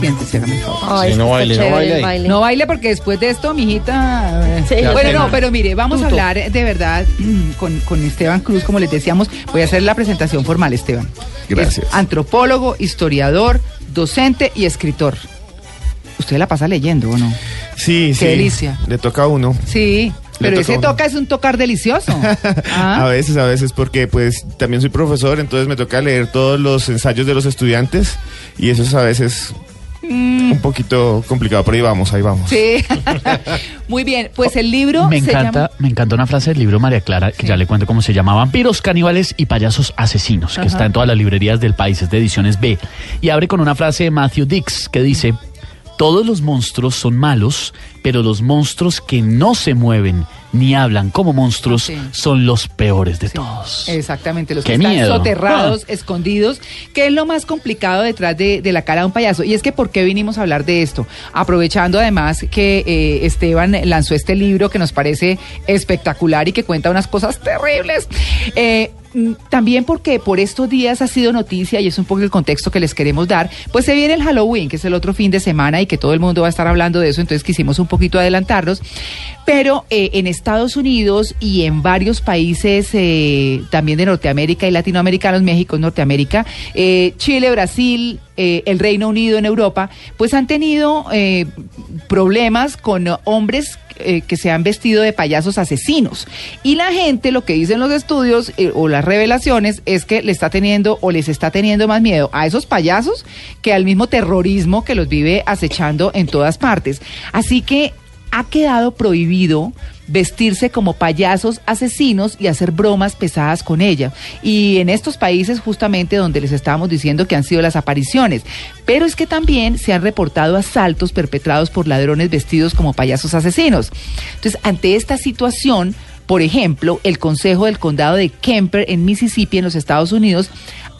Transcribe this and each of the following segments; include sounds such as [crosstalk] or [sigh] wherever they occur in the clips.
Siéntese. Ay, Sí, no baile, no baile ahí. No baile porque después de esto, mijita. eh, Sí, Ya bueno, no, pero mire, vamos a Tuto. hablar de verdad [clears throat] con, con Esteban Cruz, como les decíamos. Voy a hacer la presentación formal, Esteban. Gracias. Es antropólogo, historiador, docente y escritor. ¿Usted la pasa leyendo o no? Sí, sí. delicia. Le toca a uno. Sí, Le pero toca ese a uno. toca es un tocar delicioso. [laughs] A Ah, veces, a veces, porque pues también soy profesor, entonces me toca leer todos los ensayos de los estudiantes y eso es a veces un poquito complicado, pero ahí vamos, ahí vamos. Mm. Sí. [laughs] Muy bien, pues el libro Me se encanta, llama... me encanta una frase del libro María Clara, que Sí. ya le cuento cómo se llama, Vampiros, Caníbales y Payasos Asesinos, que Ajá. está en todas las librerías del país, es de ediciones B. Y abre con una frase de Matthew Dix que dice, todos los monstruos son malos, pero los monstruos que no se mueven ni hablan como monstruos Ah, sí. son los peores de Sí, todos. Exactamente, los Qué que están soterrados, Ah. escondidos, que es lo más complicado detrás de, de la cara de un payaso. Y es que, ¿por qué vinimos a hablar de esto? Aprovechando además que eh, Esteban lanzó este libro que nos parece espectacular y que cuenta unas cosas terribles. Eh, también porque por estos días ha sido noticia y es un poco el contexto que les queremos dar, pues se viene el Halloween, que es el otro fin de semana y que todo el mundo va a estar hablando de eso, entonces quisimos un poquito adelantarnos, pero eh, en Estados Unidos y en varios países eh, también de Norteamérica y latinoamericanos, México, Norteamérica, eh, Chile, Brasil, el Reino Unido en Europa, pues han tenido problemas con hombres eh, que se han vestido de payasos asesinos. Y la gente, lo que dicen los estudios eh, o las revelaciones, es que le está teniendo o les está teniendo más miedo a esos payasos que al mismo terrorismo que los vive acechando en todas partes. Así que ha quedado prohibido vestirse como payasos asesinos y hacer bromas pesadas con ella. Y en estos países justamente donde les estábamos diciendo que han sido las apariciones. Pero es que también se han reportado asaltos perpetrados por ladrones vestidos como payasos asesinos. Entonces, ante esta situación, por ejemplo, el Consejo del Condado de Kemper en Mississippi, en los Estados Unidos,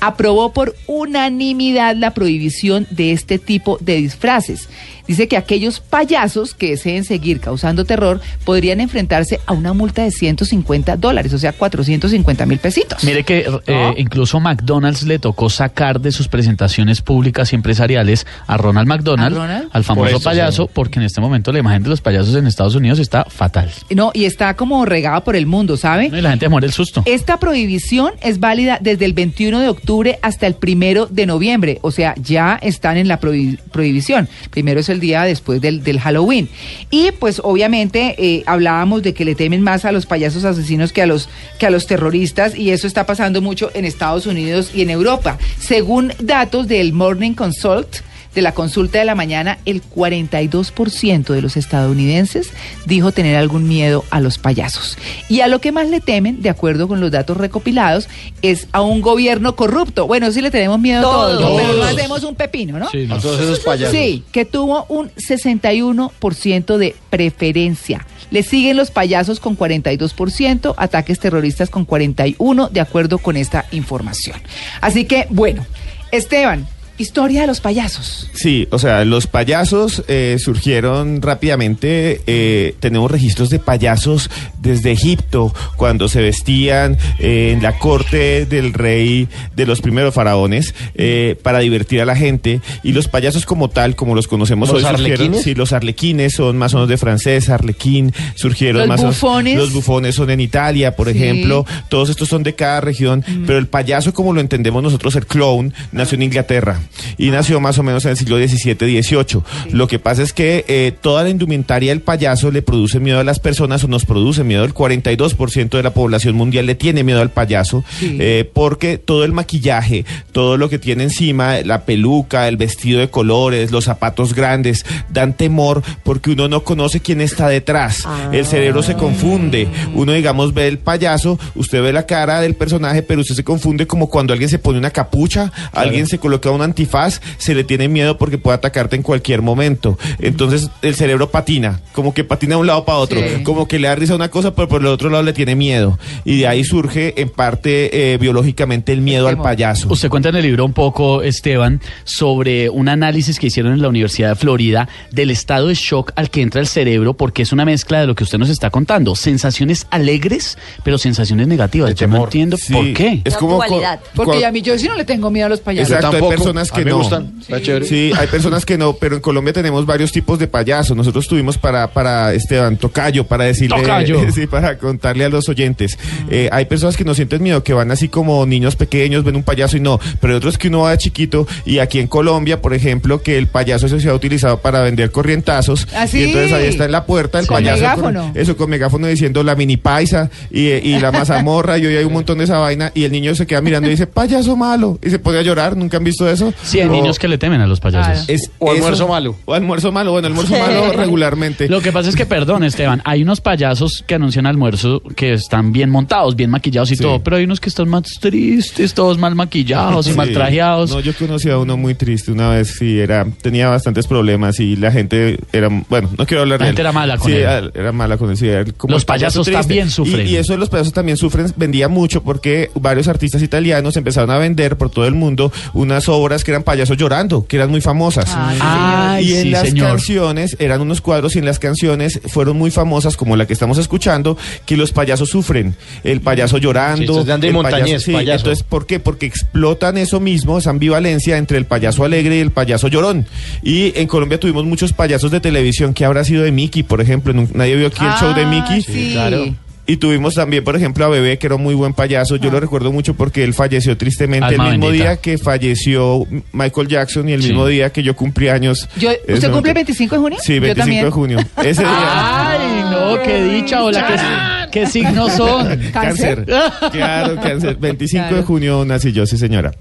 aprobó por unanimidad la prohibición de este tipo de disfraces. Dice que aquellos payasos que deseen seguir causando terror podrían enfrentarse a una multa de 150 dólares, o sea, 450 mil pesitos. Mire que eh, incluso McDonald's le tocó sacar de sus presentaciones públicas y empresariales a Ronald McDonald, ¿A Ronald? al famoso Por eso, payaso, sí. porque en este momento la imagen de los payasos en Estados Unidos está fatal. No, y está como regada por el mundo, ¿sabe? Y la gente muere el susto. Esta prohibición es válida desde el 21 de octubre hasta el primero de noviembre, o sea, ya están en la prohi- prohibición. Primero es el día después del, del Halloween. Y pues obviamente eh, hablábamos de que le temen más a los payasos asesinos que a los, que a los terroristas y eso está pasando mucho en Estados Unidos y en Europa. Según datos del Morning Consult, de la consulta de la mañana, el 42% de los estadounidenses dijo tener algún miedo a los payasos. Y a lo que más le temen, de acuerdo con los datos recopilados, es a un gobierno corrupto. Bueno, sí le tenemos miedo a todos, pero no hacemos un pepino, ¿no? Sí, no. A todos esos payasos. Sí, que tuvo un 61% de preferencia. Le siguen los payasos con 42%, ataques terroristas con 41%, de acuerdo con esta información. Así que, bueno, Esteban, historia de los payasos. Sí, o sea, los payasos eh, surgieron rápidamente. eh, tenemos registros de payasos desde Egipto, cuando se vestían eh, en la corte del rey de los primeros faraones eh, para divertir a la gente. Y los payasos como tal, como los conocemos ¿Los hoy, surgieron. arlequines? Sí, los arlequines son más o menos de francés, arlequín, surgieron Los más o menos- bufones. Los bufones son en Italia, por Sí. ejemplo. Todos estos son de cada región, pero el payaso, como lo entendemos nosotros, el clown, nació en Inglaterra y nació más o menos en el siglo XVII, XVIII. Lo que pasa es que eh, toda la indumentaria del payaso le produce miedo a las personas o nos produce miedo. El 42% de la población mundial le tiene miedo al payaso Sí. eh, porque todo el maquillaje, todo lo que tiene encima, la peluca, el vestido de colores, los zapatos grandes, dan temor porque uno no conoce quién está detrás. El cerebro se confunde. Uno, digamos, ve el payaso, usted ve la cara del personaje, pero usted se confunde como cuando alguien se pone una capucha, alguien se coloca un antifaz, se le tiene miedo porque puede atacarte en cualquier momento. Entonces el cerebro patina, como que patina de un lado para otro, Sí. como que le da risa a una cosa, pero por el otro lado le tiene miedo. Y de ahí surge en parte eh, biológicamente el miedo al payaso. Usted cuenta en el libro un poco, Esteban, sobre un análisis que hicieron en la Universidad de Florida del estado de shock al que entra el cerebro, porque es una mezcla de lo que usted nos está contando. Sensaciones alegres, pero sensaciones negativas. De Yo no entiendo Sí, por qué. Es como dualidad. Porque a mí yo sí no le tengo miedo a los payasos. Exacto, hay tampoco. Personas personas A que mí me no. gustan, está chévere. Sí, hay personas que no, pero en Colombia tenemos varios tipos de payasos. Nosotros tuvimos para, para Esteban Tocayo, para decirle, Tocayo. [laughs] sí, para contarle a los oyentes. Eh, hay personas que no sienten miedo, que van así como niños pequeños, ven un payaso y no, pero hay otros que uno va de chiquito y aquí en Colombia, por ejemplo, que el payaso se ha utilizado para vender corrientazos. ¿Ah, sí? Y entonces ahí está en la puerta el Con payaso. megáfono. eso, con megáfono diciendo la mini paisa y, y la mazamorra y hoy hay un montón de esa vaina y el niño se queda mirando y dice, payaso malo. Y se pone a llorar, ¿nunca han visto eso? Sí, hay O- niños que le temen a los payasos. Claro. es O eso- almuerzo malo. O almuerzo malo. Bueno, almuerzo malo [laughs] regularmente. Lo que pasa es que, perdón, Esteban, hay unos payasos que anuncian almuerzo que están bien montados, bien maquillados y Sí. todo, pero hay unos que están más tristes, todos mal maquillados y Sí. mal trajeados. No, yo conocí a uno muy triste una vez, sí, era, tenía bastantes problemas y la gente era, bueno, no quiero hablar La de gente él. era mala con Sí, él. Era, era mala con él, era como Los payaso payasos también sufren. Y, y eso de los payasos también sufren, vendía mucho porque varios artistas italianos empezaron a vender por todo el mundo unas obras que eran payasos llorando, que eran muy famosas. Ay, Ay, y en sí, las señor. canciones, eran unos cuadros y en las canciones fueron muy famosas, como la que estamos escuchando, que los payasos sufren. El payaso llorando. Sí, el sí, payaso. Entonces, ¿por qué? Porque explotan eso mismo, esa ambivalencia entre el payaso alegre y el payaso llorón. Y en Colombia tuvimos muchos payasos de televisión que habrá sido de Mickey, por ejemplo. Nadie vio aquí el show de Ah, Mickey. sí. claro. Y tuvimos también, por ejemplo, a Bebé, que era un muy buen payaso. Yo lo recuerdo mucho porque él falleció tristemente Alma el mismo bendita. día que falleció Michael Jackson y el Sí. mismo día que yo cumplí años. Yo- ¿Usted cumple el momento. 25 de junio? Sí, Yo 25 también. de junio. Ese día. [laughs] Ay, no, qué dicha, hola, qué, qué signos son. [laughs] ¿Cáncer? Claro, cáncer. 25 de Claro. junio nací yo, sí, señora.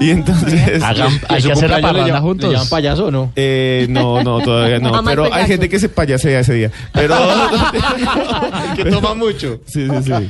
y entonces. Hagan- ¿Y hay que hacer la parranda juntos. ¿Le llaman payaso o no? Eh, no, no, todavía no. [laughs] A Michael Pero hay Jackson. gente que se payasea ese día. Pero. [laughs] que toma mucho. sí, sí, sí.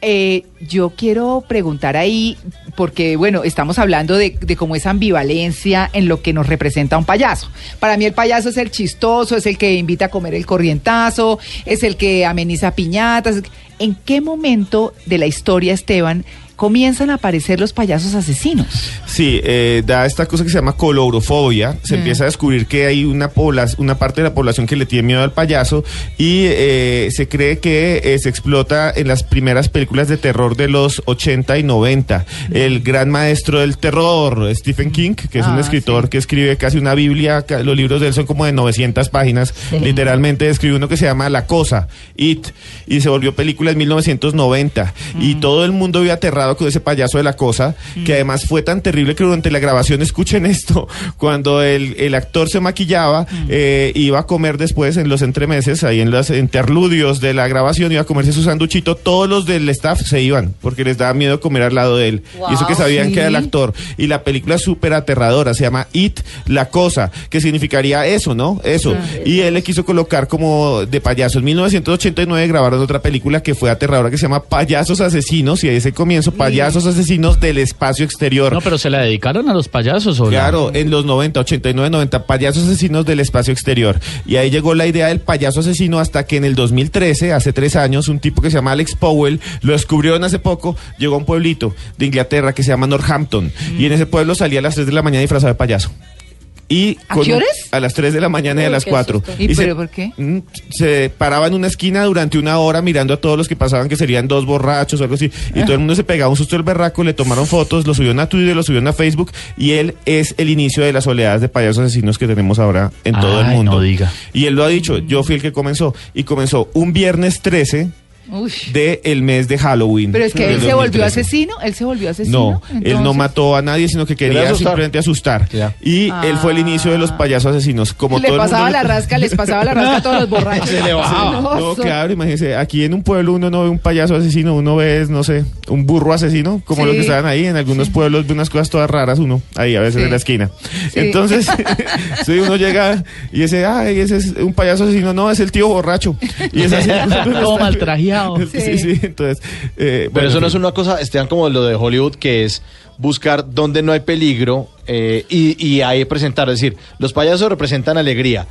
Eh, yo quiero preguntar ahí, porque bueno, estamos hablando de, de cómo esa ambivalencia en lo que nos representa un payaso. Para mí el payaso es el chistoso, es el que invita a comer el corrientazo, es el que ameniza piñatas. ¿En qué momento de la historia, Esteban, comienzan a aparecer los payasos asesinos? Sí, eh, da esta cosa que se llama colorofobia. Se empieza a descubrir que hay una, una parte de la población que le tiene miedo al payaso y eh, se cree que eh, se explota en las primeras películas de terror de los 80 y 90. El gran maestro del terror, Stephen King, que es un Ah, escritor sí. que escribe casi una Biblia. Los libros de él son como de 900 páginas. Sí. Literalmente escribe uno que se llama La Cosa, It, y se volvió película en 1990. Y Mm. todo el mundo vio aterrado con ese payaso de La Cosa, que además fue tan terrible que durante la grabación, [laughs] escuchen esto, cuando el, el actor se maquillaba, Mm. eh, iba a comer después en los entremeses, ahí en los interludios de la grabación, iba a comerse su sanduchito, todos los del staff se iban, porque les daba miedo comer al lado de él. y eso que Wow, sabían que era el sí. actor. Y la película es súper aterradora, se llama It, La Cosa, que significaría eso, ¿no? Eso. Y él le quiso colocar como de payaso. En 1989 grabaron otra película que fue aterradora, que se llama Payasos Asesinos, y ahí es el comienzo, Payasos Asesinos del Espacio Exterior. No, pero se la dedicaron a los payasos, ¿o? Claro, en los 90, 89, 90, payasos asesinos del espacio exterior. Y ahí llegó la idea del payaso asesino hasta que en el 2013, hace tres años, un tipo que se llama Alex Powell, lo descubrieron hace poco, llegó a un pueblito de Inglaterra que se llama Northampton. Y en ese pueblo salía a las 3 de la mañana disfrazado de payaso. Y ¿A con qué horas? A las 3 de la mañana y a las qué 4. susto. ¿Y se- pero por qué? Mm, se paraba en una esquina durante una hora mirando a todos los que pasaban, que serían dos borrachos o algo así, y todo el mundo se pegaba un susto del berraco, le tomaron fotos, lo subieron a Twitter, lo subieron a Facebook, y él es el inicio de las oleadas de payasos asesinos que tenemos ahora en todo el mundo. no diga. Y él lo ha dicho, yo fui el que comenzó, y comenzó un viernes 13 Uy. Del el mes de Halloween. Pero es que él se volvió 2013. asesino, él se volvió asesino. No, él no mató a nadie, sino que quería asustar. simplemente asustar. Y él fue el inicio de los payasos asesinos. Como le todo el pasaba mundo la le- rasca, les pasaba la rasca a todos los [laughs] borrachos. Se le bajaba. No, claro, imagínese, aquí en un pueblo uno no ve un payaso asesino, uno ve, no sé, un burro asesino, como Sí. los que estaban ahí, en algunos pueblos ve unas cosas todas raras uno, ahí a veces Sí. en la esquina. Sí. Entonces, [laughs] [laughs] sí, uno llega y ese, ay, ese es un payaso asesino, no, es el tío borracho. Y es así. Todo mal [laughs] Sí, sí, entonces... eh, Pero bueno, eso no es una cosa, Esteban, como lo de Hollywood, que es buscar donde no hay peligro eh, y, y ahí presentar. Es decir, los payasos representan alegría.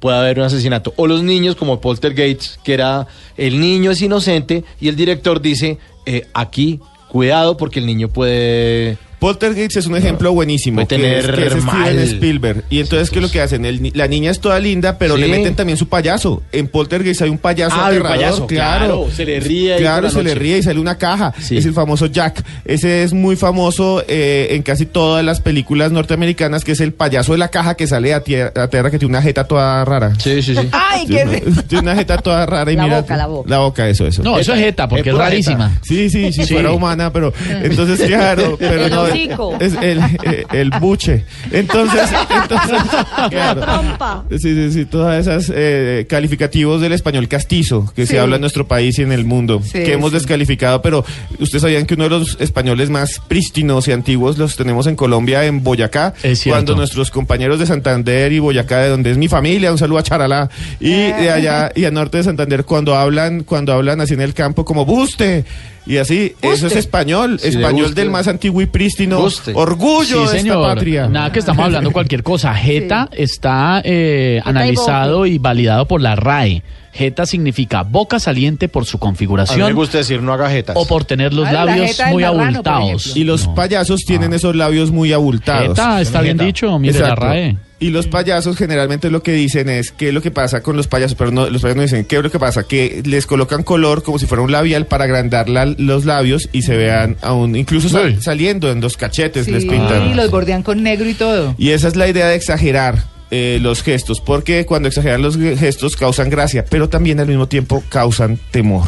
Puede haber un asesinato. O los niños, como Poltergeist, que era el niño es inocente y el director dice: eh, aquí, cuidado, porque el niño puede Poltergeist es un ejemplo buenísimo. Puede que tener es, que es Steven. Spielberg. Y entonces, ¿qué es lo que hacen? El ni- la niña es toda linda, pero Sí. le meten también su payaso. En Poltergeist hay un payaso Ah, aterrador. payaso, claro. claro, se le ríe Claro, se le ríe y sale una caja. Sí. Es el famoso Jack. Ese es muy famoso eh, en casi todas las películas norteamericanas, que es el payaso de la caja que sale a tierra, a tierra que tiene una jeta toda rara. Sí, sí, sí. [laughs] Ay, Tiene qué una- [laughs] tiene una jeta toda rara y La mira. boca, la boca. La boca, eso, eso. No, eso es jeta, porque Es rarísima. Sí, sí, si Sí. fuera humana, pero [laughs] entonces claro, pero no hocico. es el, eh, el buche. Entonces, [laughs] entonces claro. Trompa. Sí, sí, sí, todas esas eh, calificativos del español castizo que Sí. se habla en nuestro país y en el mundo, Sí, que hemos sí. descalificado, pero ustedes sabían que uno de los españoles más prístinos y antiguos los tenemos en Colombia, en Boyacá, Es cierto. cuando nuestros compañeros de Santander y Boyacá, de donde es mi familia, un saludo a Charalá, y de allá y al norte de Santander, cuando hablan, cuando hablan así en el campo como buste. Y así, eso es español, Sí, español del más antiguo y prístino, Buste. orgullo Sí, de señor. esta patria. Nada que estamos hablando cualquier cosa. Jeta está eh, analizado y validado por la RAE. Jeta significa boca saliente por su A mí me configuración gusta decir no haga jetas. o por tener los Ah, la labios muy abultados. Y los No. payasos tienen esos labios muy abultados. Jeta, está bien Jeta. dicho, mire la. RAE. Y los payasos generalmente lo que dicen es qué es lo que pasa con los payasos, pero no, los payasos no dicen qué es lo que pasa, que les colocan color como si fuera un labial para agrandar la- los labios y se vean aún, incluso sal- saliendo en los cachetes les pintan. y los bordean con negro y todo. Y esa es la idea de exagerar eh, los gestos, porque cuando exageran los ge- gestos causan gracia, pero también al mismo tiempo causan temor.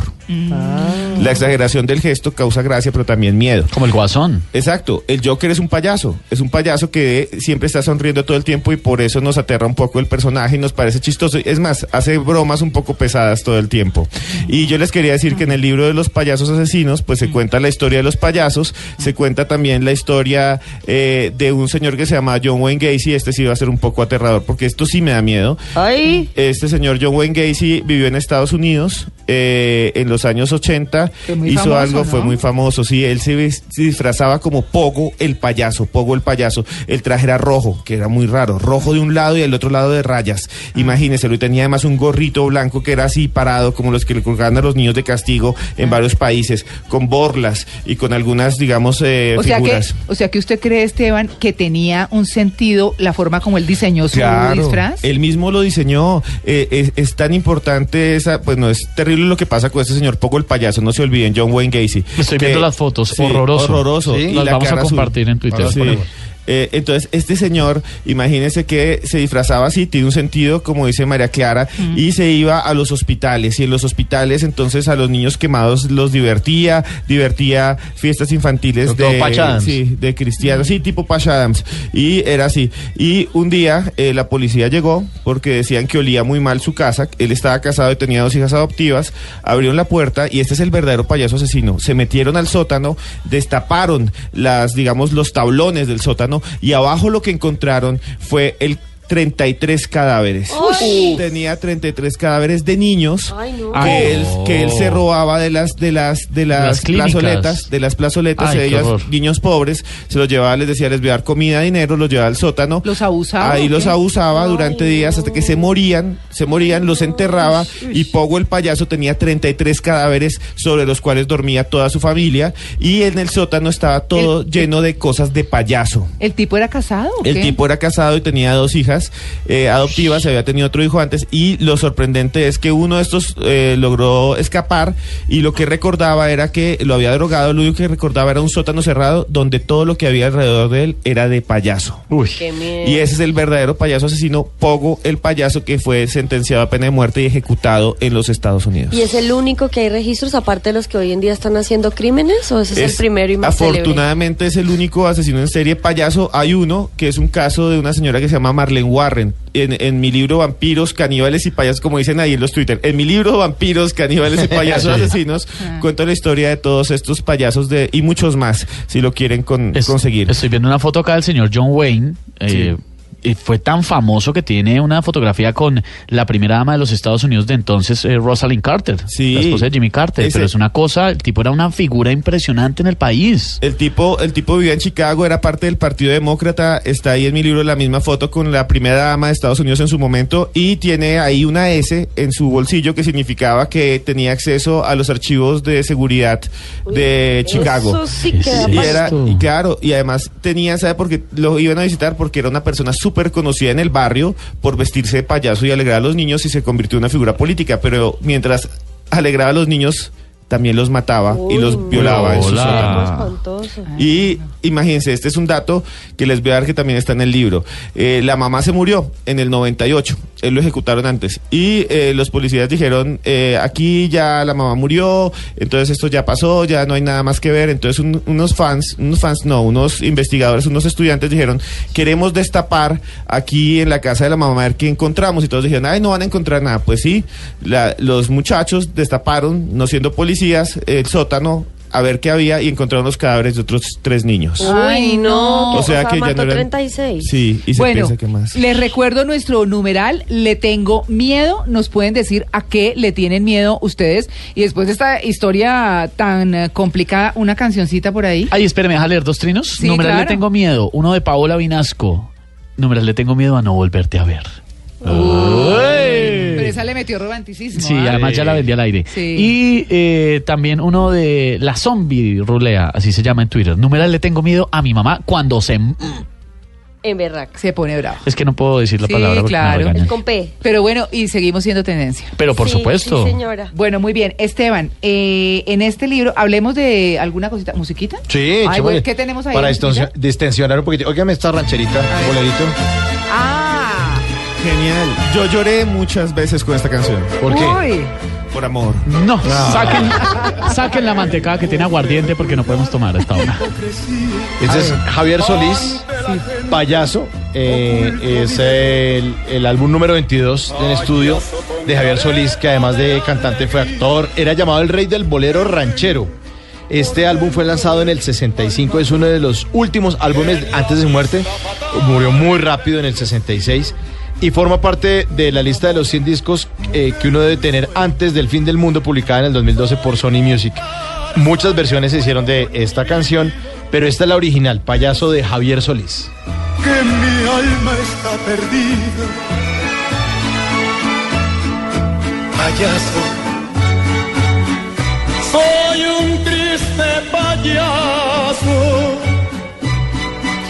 La exageración del gesto causa gracia, pero también miedo. Como el guasón. Exacto, el Joker es un payaso, es un payaso que siempre está sonriendo todo el tiempo y por eso nos aterra un poco el personaje y nos parece chistoso. Es más, hace bromas un poco pesadas todo el tiempo. Y yo les quería decir que en el libro de los payasos asesinos, pues se cuenta la historia de los payasos, se cuenta también la historia eh, de un señor que se llama John Wayne Gacy, este sí va a ser un poco aterrador porque esto sí me da miedo. Ay. Este señor John Wayne Gacy vivió en Estados Unidos eh, en los años 80. Fue muy hizo famoso, algo, fue muy famoso. Sí, él se, disfrazaba como Pogo el payaso. Pogo el payaso. El traje era rojo, que era muy raro. Rojo de un lado y del otro lado de rayas. Ah. Imagínenselo. Y tenía además un gorrito blanco que era así parado, como los que le colgaban a los niños de castigo en Ah. varios países, con borlas y con algunas, digamos, eh, O sea, que, figuras. o sea que usted cree, Esteban, que tenía un sentido la forma como él diseñó su disfraz. Él mismo lo diseñó. Eh, es, es tan importante esa, pues no es terrible lo que pasa con este señor Pogo el payaso, no se olviden, John Wayne Gacy. Estoy Que- viendo las fotos, horroroso. Horroroso. Sí. Y Las la vamos a azul. compartir en Twitter. Sí. Eh, entonces, este señor, imagínense que se disfrazaba así, tiene un sentido, como dice María Clara, y se iba a los hospitales. Y en los hospitales, entonces, a los niños quemados los divertía, divertía fiestas infantiles de, sí, de cristianos, sí, tipo Patch Adams. Y era así. Y un día eh, la policía llegó porque decían que olía muy mal su casa. Él estaba casado y tenía dos hijas adoptivas. Abrieron la puerta y este es el verdadero payaso asesino. Se metieron al sótano, destaparon las, digamos, los tablones del sótano y abajo lo que encontraron fue el 33 cadáveres. Uy. Tenía 33 cadáveres de niños Ay, no. que, Ay. él, que él se robaba de las de las de las, plazoletas, de las plazoletas Ay, de ellas, horror. niños pobres, se los llevaba, les decía, les voy a dar comida, dinero, los llevaba al sótano. ¿Los abusaba Ahí los abusaba durante días hasta que se morían, se morían, los enterraba y Pogo el payaso tenía 33 cadáveres sobre los cuales dormía toda su familia y en el sótano estaba todo El- lleno de cosas de payaso. ¿El tipo era casado? o El qué? tipo era casado y tenía dos hijas eh, adoptivas, había tenido otro hijo antes y lo sorprendente es que uno de estos eh, logró escapar y lo que recordaba era que lo había drogado, lo único que recordaba era un sótano cerrado donde todo lo que había alrededor de él era de payaso. Uy. Qué miedo. Y ese es el verdadero payaso asesino, Pogo el payaso que fue sentenciado a pena de muerte y ejecutado en los Estados Unidos. ¿Y es el único que hay registros aparte de los que hoy en día están haciendo crímenes? ¿O ese es, el primero y más célebre? Afortunadamente es el único asesino en serie payaso. Hay uno que es un caso de una señora que se llama Marlene Warren. En, en mi libro Vampiros, Caníbales y Payasos, como dicen ahí en los Twitter. En mi libro Vampiros, Caníbales y [laughs] Payasos. Asesinos, Ah. cuento la historia de todos estos payasos de y muchos más, si lo quieren con- Es- conseguir. Estoy viendo una foto acá del señor John Wayne. eh, eh, fue tan famoso que tiene una fotografía con la primera dama de los Estados Unidos de entonces, eh, Rosalind Carter, Sí. la esposa de Jimmy Carter. Ese- Pero es una cosa, el tipo era una figura impresionante en el país. El tipo, el tipo vivía en Chicago, era parte del Partido Demócrata, está ahí en mi libro la misma foto con la primera dama de Estados Unidos en su momento y tiene ahí una S en su bolsillo que significaba que tenía acceso a los archivos de seguridad de Chicago. Eso sí que Y era, y claro, y además tenía, ¿sabe por qué lo iban a visitar? Porque era una persona súper conocida en el barrio por vestirse de payaso y alegrar a los niños y se convirtió en una figura política. Pero mientras alegraba a los niños, también los mataba y los violaba en su Hola. sótano. espantoso. Y imagínense, este es un dato que les voy a dar que también está en el libro. Eh, la mamá se murió en el 98, él lo ejecutaron antes. Y eh, los policías dijeron, eh, aquí ya la mamá murió, entonces esto ya pasó, ya no hay nada más que ver. Entonces un- unos fans, unos fans no, unos investigadores, unos estudiantes dijeron, queremos destapar aquí en la casa de la mamá a ver qué encontramos. Y todos dijeron, ay, no van a encontrar nada. Pues sí, la- los muchachos destaparon, no siendo policías, el sótano a ver qué había y encontraron los cadáveres de otros tres niños. Ay, no. O sea cosa, que ya no eran- 36. Sí, y se bueno, piensa que más. les recuerdo nuestro numeral, le tengo miedo, nos pueden decir a qué le tienen miedo ustedes y después de esta historia tan eh, complicada, una cancioncita por ahí. Ay, espérame, ¿deja leer dos trinos? Sí, Numeral claro. le tengo miedo. Uno de Paola Vinasco. Numeral le tengo miedo a no volverte a ver. Pero esa le metió romanticismo. Sí, ¿ah? además ya la vendí al aire. Sí. Y eh, también uno de La Zombie Rulea, así se llama en Twitter. Numeral le tengo miedo a mi mamá cuando se... En berraca. Se pone bravo. Es que no puedo decir la Sí, palabra claro. Es con P. Pero bueno, y seguimos siendo tendencia. Pero por Sí, supuesto. Sí, señora. Bueno, muy bien. Esteban, eh, en este libro, hablemos de alguna cosita. ¿Musiquita? Sí, Ay, bueno, ¿Qué tenemos ahí? Para distensionar un poquito. Óigame esta rancherita, bolerito. Ah, Genial. Yo lloré muchas veces con esta canción. ¿Por qué? Uy. Por amor. No, Saquen, saquen la mantecada que tiene aguardiente porque no podemos tomar a esta hora. Este es Javier Solís, payaso. eh, es el, el álbum número 22 en estudio de Javier Solís, que además de cantante fue actor. Era llamado el rey del bolero ranchero. Este álbum fue lanzado en el 65, es uno de los últimos álbumes antes de su muerte. Murió muy rápido en el 66 y forma parte de la lista de los 100 discos eh, que uno debe tener antes del fin del mundo, publicada en el 2012 por Sony Music. Muchas versiones se hicieron de esta canción, pero esta es la original, Payaso de Javier Solís. que mi alma está perdida. Payaso, soy un triste payaso.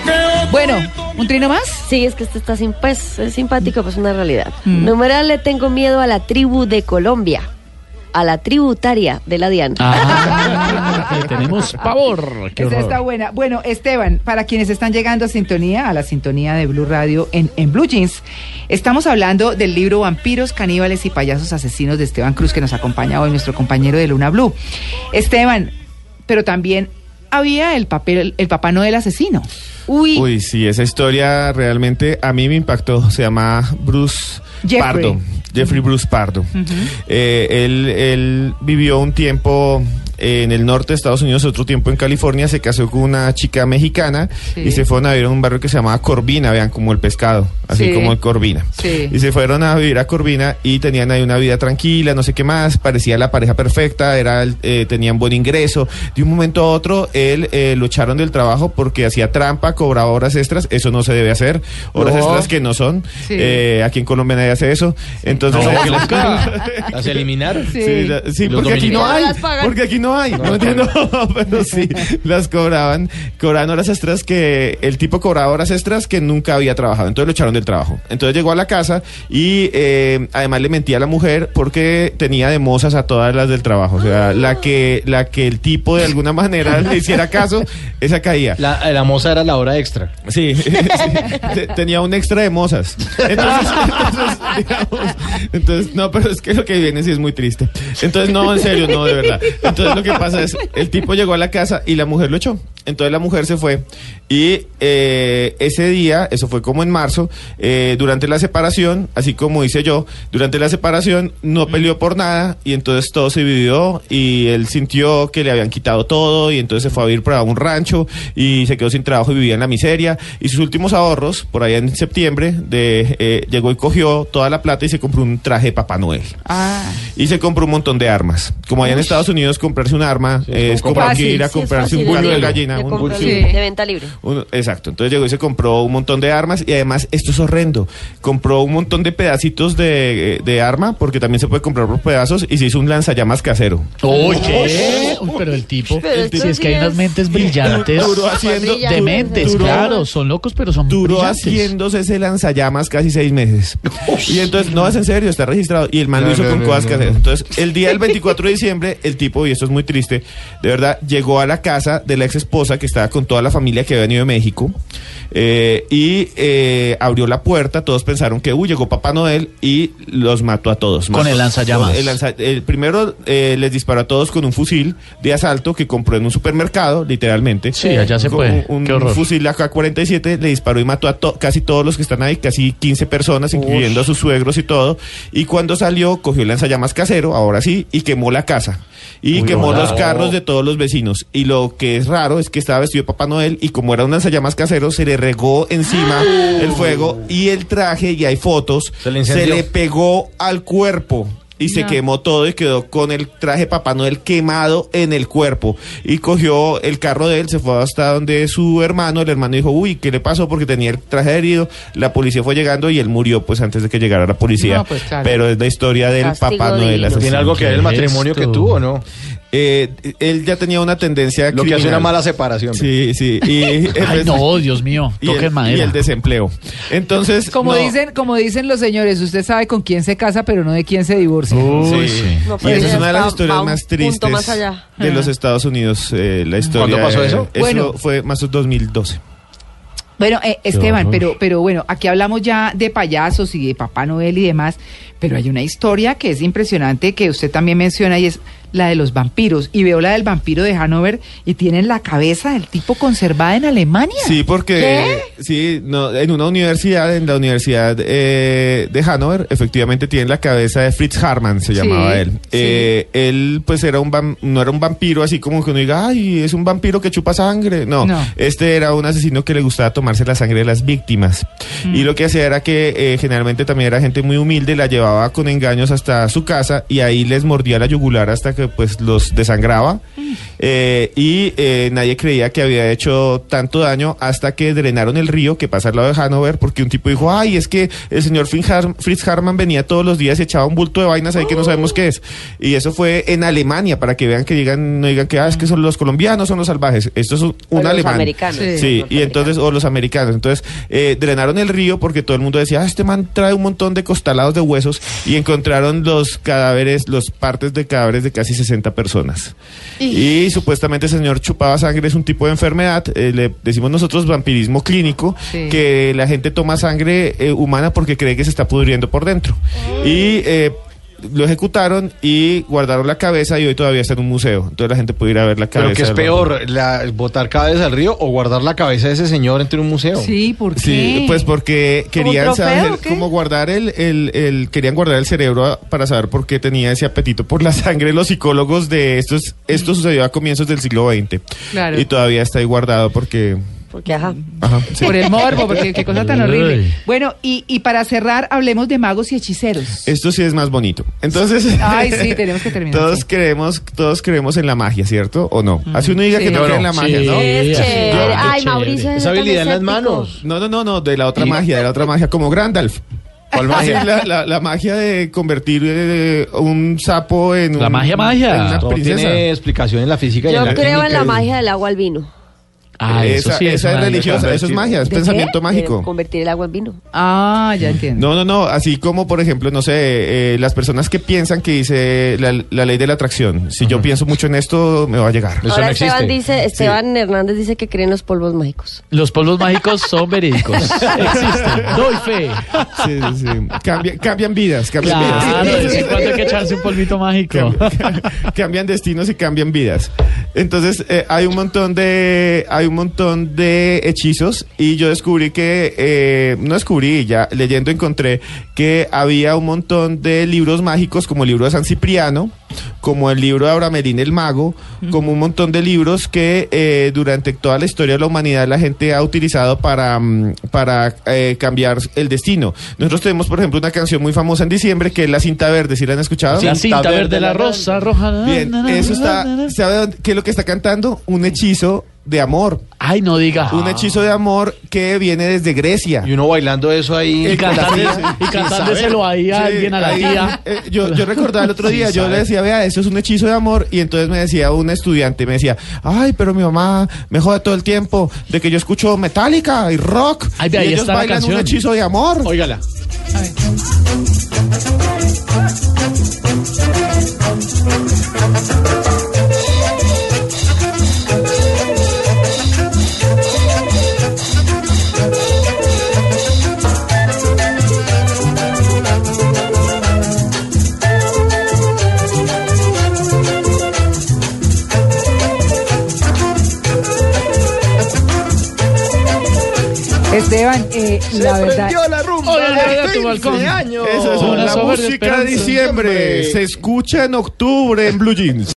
que Bueno, ¿un trino más? Sí, es que este está sin, pues, es simpático, pues una realidad. Mm. Numeral le tengo miedo a la tribu de Colombia. A la tributaria de la Diana. Ah, [laughs] le tenemos pavor. Esa horror. está buena. Bueno, Esteban, para quienes están llegando a sintonía, a la sintonía de Blue Radio en, en Blue Jeans, estamos hablando del libro Vampiros, Caníbales y Payasos Asesinos de Esteban Cruz, que nos acompaña hoy, nuestro compañero de Luna Blue. Esteban, pero también había el papel, el Papá Noel asesino. Uy, Uy, sí, esa historia realmente a mí me impactó. Se llama Bruce Jeffrey. Pardo. Jeffrey Bruce Pardo. Eh, él, él vivió un tiempo en el norte de Estados Unidos, otro tiempo en California, se casó con una chica mexicana Sí. y se fueron a vivir a un barrio que se llamaba Corvina, vean, como el pescado, así Sí. como el Corvina. Sí. Y se fueron a vivir a Corvina y tenían ahí una vida tranquila, no sé qué más, parecía la pareja perfecta, era el- eh, tenían buen ingreso. De un momento a otro, él eh, lo echaron del trabajo porque hacía trampa, cobraba horas extras, eso no se debe hacer, horas No. extras que no son. Sí. Eh, aquí en Colombia nadie hace eso. Entonces, No, que [laughs] las, las eliminaron. Sí. Sí, la- sí, ¿Y los porque aquí no hay. Porque aquí no hay. No, entiendo, [laughs] pero sí, las cobraban. Cobraban horas extras que el tipo cobraba horas extras que nunca había trabajado. Entonces lo echaron del trabajo. Entonces llegó a la casa y eh, además le mentía a la mujer porque tenía de mozas a todas las del trabajo. O sea, la que, la que el tipo de alguna manera le hiciera caso, esa caía. La, la moza era la hora extra. Sí, [laughs] sí. Te- tenía un extra de mozas. Entonces, [laughs] entonces, digamos, entonces, no, pero es que lo que viene sí es muy triste. Entonces, no, en serio, no, de verdad. Entonces, lo que pasa es, el tipo llegó a la casa y la mujer lo echó. Entonces, la mujer se fue Y eh, ese día, eso fue como en marzo, eh, durante la separación, así como hice yo, durante la separación no peleó por nada y entonces todo se dividió y él sintió que le habían quitado todo y entonces se fue a vivir para un rancho y se quedó sin trabajo y vivía en la miseria y sus últimos ahorros, por allá en septiembre, de, eh, llegó y cogió toda la plata y se compró un traje de Papá Noel. Ah, Y se compró un montón de armas. Como allá en Estados Unidos comprarse un arma es como fácil, ir a sí, es comprarse un bulto de sí. gallina. De un bulto- Sí. de venta libre. Uno- exacto, entonces llegó y se compró un montón de armas y además esto es horrendo. Compró un montón de pedacitos de, de arma porque también se puede comprar por pedazos y se hizo un lanzallamas casero. Oye, Uy, pero el tipo, Pero si es que hay unas es- mentes brillantes, Duró haciendo, dementes, Duró- claro, son locos, pero son duró brillantes. haciéndose ese lanzallamas casi seis meses. Y entonces, no es en serio, está registrado. Y el man lo hizo no, con no, cosas hacer. Entonces, el día del 24 de diciembre, el tipo, y esto es muy triste, de verdad, llegó a la casa de la ex esposa que estaba con toda la familia que había venido de México. eh, y eh, abrió la puerta, todos pensaron que, uy, llegó Papá Noel y los mató a todos. Con el lanzallamas. el lanza- el primero eh, les disparó a todos con un fusil de asalto que compró en un supermercado, literalmente. Sí, allá se puede. Un, Qué un fusil AK-47 le disparó y mató a to- casi todos los que están ahí, casi 15 personas, incluyendo a sus suegros y todo. Y cuando salió, cogió el lanzallamas casero, ahora sí, y quemó la casa. Y Uy, quemó hola. los carros de todos los vecinos. Y lo que es raro es que estaba vestido de Papá Noel y como era un lanzallamas casero, se le regó encima el fuego y el traje, y hay fotos, Se le pegó al cuerpo. Y se quemó todo y quedó con el traje Papá Noel quemado en el cuerpo. Y cogió el carro de él, se fue hasta donde su hermano. El hermano dijo, uy, ¿qué le pasó? Porque tenía el traje herido. La policía fue llegando y él murió pues antes de que llegara la policía. No, pues, claro. Pero es la historia del Castigo Papá Noel asesino. ¿Tiene algo que ver el ¿Qué matrimonio que tuvo no? Eh, él ya tenía una tendencia Lo que hace una mala separación. Sí, sí. Y, [laughs] Ay, no, Dios mío, y el, madera. y el desempleo. Entonces, como no. dicen, como dicen los señores, usted sabe con quién se casa, pero no de quién se divorcia. Uy, Sí. sí. No, Y esa es ya una de las historias más tristes más allá. de los Estados Unidos. eh, la historia. ¿Cuándo pasó de- eso? Bueno. fue más o menos 2012. Bueno, eh, Esteban, pero, pero bueno, aquí hablamos ya de payasos y de Papá Noel y demás, pero hay una historia que es impresionante que usted también menciona y es la de los vampiros. Y veo la del vampiro de Hanover y tienen la cabeza del tipo conservada en Alemania. Sí, porque sí, no, en una universidad, en la Universidad eh, de Hannover, efectivamente tienen la cabeza de Fritz Harman, se Sí, llamaba él. sí. Eh, él, pues, era un vam- no era un vampiro así como que uno diga, ay, es un vampiro que chupa sangre. No, No. este era un asesino que le gustaba tomarse la sangre de las víctimas. Mm. Y lo que hacía era que eh, generalmente también era gente muy humilde, la llevaba con engaños hasta su casa y ahí les mordía la yugular hasta que pues los desangraba. Eh, y eh, nadie creía que había hecho tanto daño hasta que drenaron el río que pasa al lado de Hanover porque un tipo dijo, ay, es que el señor Fritz, Har- Fritz Harman venía todos los días y echaba un bulto de vainas ahí que no sabemos qué es. Y eso fue en Alemania, para que vean que digan, no digan que, ah, es que son los colombianos, son los salvajes. Esto es un, un O los alemán. americanos. Sí. Sí, y entonces, o los americanos. Entonces, eh, drenaron el río porque todo el mundo decía, ah, este man trae un montón de costalados de huesos y encontraron los cadáveres, los partes de cadáveres de casi 60 personas. Y supuestamente el señor chupaba sangre, es un tipo de enfermedad, eh, le decimos nosotros vampirismo clínico, Sí. que la gente toma sangre eh, humana porque cree que se está pudriendo por dentro. Y eh, lo ejecutaron y guardaron la cabeza y hoy todavía está en un museo. Entonces la gente puede ir a ver la cabeza. Pero que es peor, la, botar cabeza al río o guardar la cabeza de ese señor entre un museo. Sí, ¿por qué? Sí, pues porque querían trofeo saber cómo guardar el, el, el- querían guardar el cerebro para saber por qué tenía ese apetito por la [laughs] sangre. Los psicólogos de estos, esto sucedió a comienzos del siglo XX. Claro. Y todavía está ahí guardado porque, Porque, ajá. ajá, [laughs] sí. Por el morbo, porque qué cosa tan horrible. Bueno, y, y para cerrar, hablemos de magos y hechiceros. Esto sí es más bonito. Entonces, Ay, sí, [laughs] tenemos que terminar, Todos sí. creemos, todos creemos en la magia, ¿cierto? ¿O no? Así uno diga Sí. que no cree en la magia, Sí. ¿no? Es Sí, chévere. Ay. Mauricio. es Esa habilidad en las manos. No, no, no, no, de la otra magia, de la otra magia, como Grandalf. ¿Cuál [laughs] magia? la, la- la magia de convertir eh, un sapo en La un- magia, magia. en una Todo princesa. tiene explicación en la física y Yo en la creo en la magia del agua al vino. Ah, eso sí es esa es una- religiosa, eso es magia, es ¿De pensamiento qué? mágico. De convertir el agua en vino. Ah, ya entiendo. No, no, no, así como por ejemplo, no sé, eh, las personas que piensan que dice la, la ley de la atracción, si yo pienso mucho en esto, me va a llegar. Eso Ahora no Esteban existe. dice, Esteban Hernández dice que cree en los polvos mágicos. Los polvos mágicos son verídicos. [laughs] Existen. Doy fe. Sí, sí, sí. Cambia- cambian vidas, cambian Claro, de vidas. cuando hay que echarse un polvito mágico. cambian [laughs] destinos y cambian vidas. Entonces eh, hay un montón de hay un montón de hechizos y yo descubrí que eh, no descubrí ya leyendo encontré que había un montón de libros mágicos como el libro de San Cipriano, como el libro de Abramelín el mago, como un montón de libros que eh, durante toda la historia de la humanidad la gente ha utilizado para mm, para eh, cambiar el destino. Nosotros tenemos por ejemplo una canción muy famosa en diciembre que es la cinta verde, ¿sí la han escuchado? La cinta verde, la rosa, roja. Bien, na, na, eso está, ¿sabe dónde- qué es lo que está cantando? Un hechizo de amor. Ay, no diga. Un hechizo de amor que viene desde Grecia. Y uno bailando eso ahí. Y, la y cantándoselo ahí a Sí, alguien, a la ahí, tía. eh, yo, yo recordaba el otro día, yo le decía, vea, eso es un hechizo de amor. Y entonces me decía un estudiante, me decía, ay, pero mi mamá me jode todo el tiempo de que yo escucho Metallica y rock. Ay, y ve, ahí ellos está la bailan un canción. hechizo de amor. Óigala. Esteban, eh, la verdad. la rumba. Oye, oye, tu balcón. años. Eso es Una la sober de música de esperanza. diciembre. Se escucha en octubre en Blue Jeans.